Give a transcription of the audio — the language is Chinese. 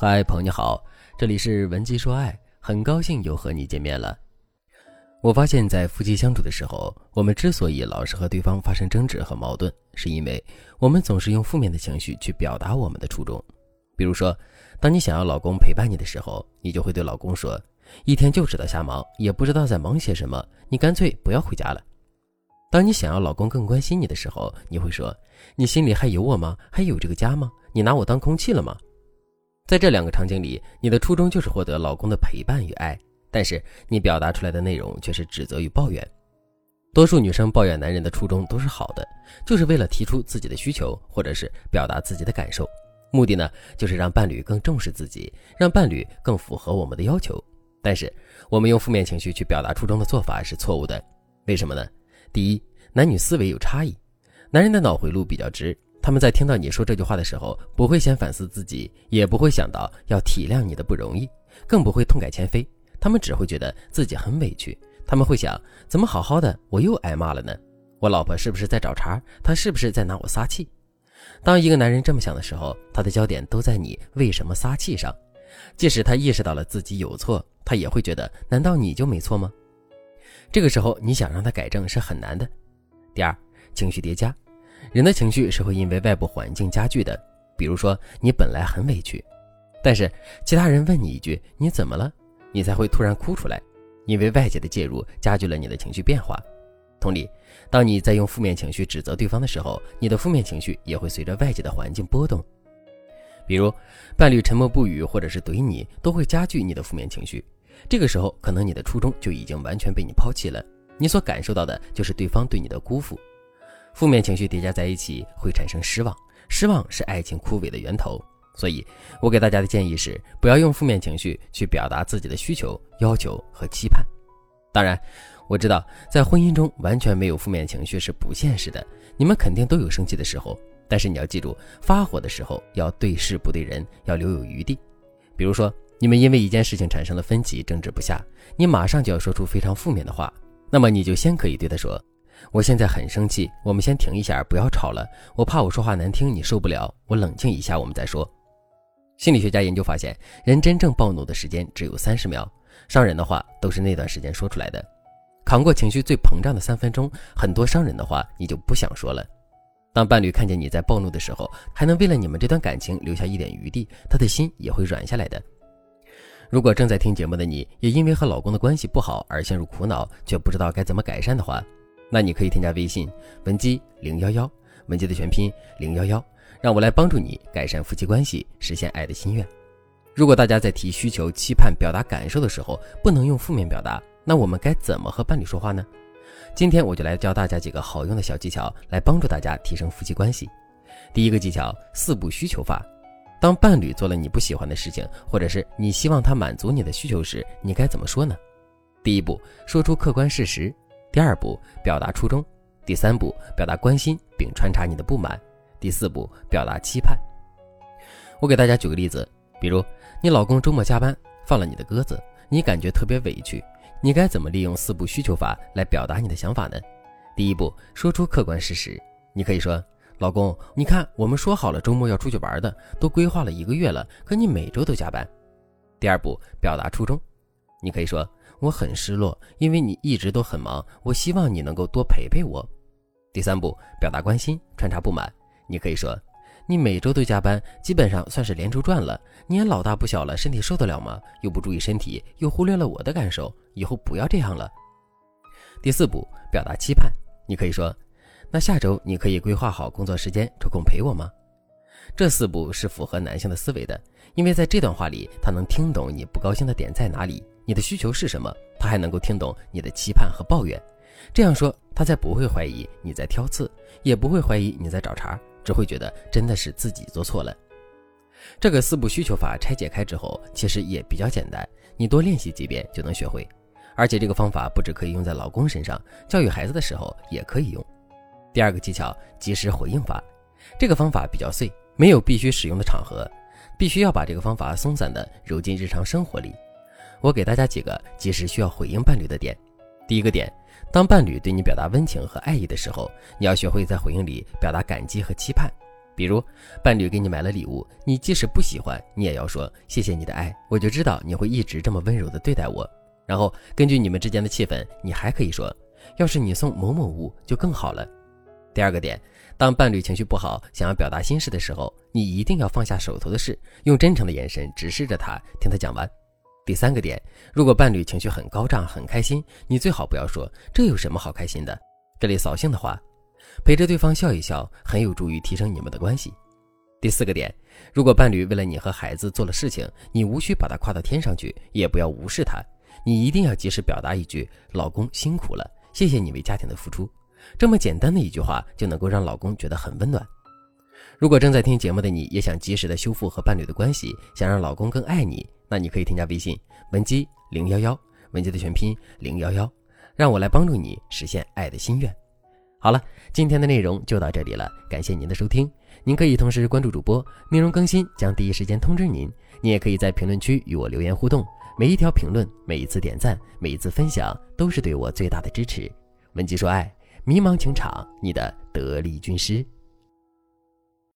嗨，朋友你好，这里是文姬说爱，很高兴又和你见面了。我发现，在夫妻相处的时候，我们之所以老是和对方发生争执和矛盾，是因为我们总是用负面的情绪去表达我们的初衷。比如说，当你想要老公陪伴你的时候，你就会对老公说：“一天就知道瞎忙，也不知道在忙些什么，你干脆不要回家了。”当你想要老公更关心你的时候，你会说：“你心里还有我吗？还有这个家吗？你拿我当空气了吗？”在这两个场景里，你的初衷就是获得老公的陪伴与爱，但是你表达出来的内容却是指责与抱怨。多数女生抱怨男人的初衷都是好的，就是为了提出自己的需求，或者是表达自己的感受，目的呢就是让伴侣更重视自己，让伴侣更符合我们的要求。但是我们用负面情绪去表达初衷的做法是错误的，为什么呢？第一，男女思维有差异，男人的脑回路比较直。他们在听到你说这句话的时候，不会先反思自己，也不会想到要体谅你的不容易，更不会痛改前非。他们只会觉得自己很委屈。他们会想：怎么好好的我又挨骂了呢？我老婆是不是在找茬？她是不是在拿我撒气？当一个男人这么想的时候，他的焦点都在你为什么撒气上。即使他意识到了自己有错，他也会觉得：难道你就没错吗？这个时候，你想让他改正是很难的。第二，情绪叠加。人的情绪是会因为外部环境加剧的，比如说你本来很委屈，但是其他人问你一句“你怎么了”，你才会突然哭出来，因为外界的介入加剧了你的情绪变化。同理，当你在用负面情绪指责对方的时候，你的负面情绪也会随着外界的环境波动。比如伴侣沉默不语，或者是怼你，都会加剧你的负面情绪。这个时候，可能你的初衷就已经完全被你抛弃了，你所感受到的就是对方对你的辜负。负面情绪叠加在一起会产生失望，失望是爱情枯萎的源头。所以，我给大家的建议是，不要用负面情绪去表达自己的需求、要求和期盼。当然，我知道在婚姻中完全没有负面情绪是不现实的，你们肯定都有生气的时候。但是你要记住，发火的时候要对事不对人，要留有余地。比如说，你们因为一件事情产生了分歧，争执不下，你马上就要说出非常负面的话，那么你就先可以对他说。我现在很生气，我们先停一下，不要吵了。我怕我说话难听，你受不了。我冷静一下，我们再说。心理学家研究发现，人真正暴怒的时间只有三十秒，伤人的话都是那段时间说出来的。扛过情绪最膨胀的三分钟，很多伤人的话你就不想说了。当伴侣看见你在暴怒的时候，还能为了你们这段感情留下一点余地，他的心也会软下来的。如果正在听节目的你也因为和老公的关系不好而陷入苦恼，却不知道该怎么改善的话，那你可以添加微信文姬零幺幺，文姬的全拼零幺幺，让我来帮助你改善夫妻关系，实现爱的心愿。如果大家在提需求、期盼、表达感受的时候，不能用负面表达，那我们该怎么和伴侣说话呢？今天我就来教大家几个好用的小技巧，来帮助大家提升夫妻关系。第一个技巧：四不需求法。当伴侣做了你不喜欢的事情，或者是你希望他满足你的需求时，你该怎么说呢？第一步，说出客观事实。第二步，表达初衷；第三步，表达关心并穿插你的不满；第四步，表达期盼。我给大家举个例子，比如你老公周末加班放了你的鸽子，你感觉特别委屈，你该怎么利用四步需求法来表达你的想法呢？第一步，说出客观事实，你可以说：“老公，你看我们说好了周末要出去玩的，都规划了一个月了，可你每周都加班。”第二步，表达初衷，你可以说。我很失落，因为你一直都很忙。我希望你能够多陪陪我。第三步，表达关心，穿插不满。你可以说：“你每周都加班，基本上算是连轴转了。你也老大不小了，身体受得了吗？又不注意身体，又忽略了我的感受。以后不要这样了。”第四步，表达期盼。你可以说：“那下周你可以规划好工作时间，抽空陪我吗？”这四步是符合男性的思维的，因为在这段话里，他能听懂你不高兴的点在哪里。你的需求是什么？他还能够听懂你的期盼和抱怨，这样说，他才不会怀疑你在挑刺，也不会怀疑你在找茬，只会觉得真的是自己做错了。这个四步需求法拆解开之后，其实也比较简单，你多练习几遍就能学会。而且这个方法不止可以用在老公身上，教育孩子的时候也可以用。第二个技巧，及时回应法，这个方法比较碎，没有必须使用的场合，必须要把这个方法松散的揉进日常生活里。我给大家几个及时需要回应伴侣的点。第一个点，当伴侣对你表达温情和爱意的时候，你要学会在回应里表达感激和期盼。比如，伴侣给你买了礼物，你即使不喜欢，你也要说谢谢你的爱，我就知道你会一直这么温柔的对待我。然后根据你们之间的气氛，你还可以说，要是你送某某物就更好了。第二个点，当伴侣情绪不好，想要表达心事的时候，你一定要放下手头的事，用真诚的眼神直视着他，听他讲完。第三个点，如果伴侣情绪很高涨、很开心，你最好不要说这有什么好开心的这类扫兴的话。陪着对方笑一笑，很有助于提升你们的关系。第四个点，如果伴侣为了你和孩子做了事情，你无需把他夸到天上去，也不要无视他，你一定要及时表达一句“老公辛苦了，谢谢你为家庭的付出”，这么简单的一句话就能够让老公觉得很温暖。如果正在听节目的你也想及时的修复和伴侣的关系，想让老公更爱你，那你可以添加微信文姬零幺幺，文姬的全拼零幺幺，让我来帮助你实现爱的心愿。好了，今天的内容就到这里了，感谢您的收听。您可以同时关注主播，内容更新将第一时间通知您。您也可以在评论区与我留言互动，每一条评论、每一次点赞、每一次分享，都是对我最大的支持。文姬说爱，迷茫情场，你的得力军师。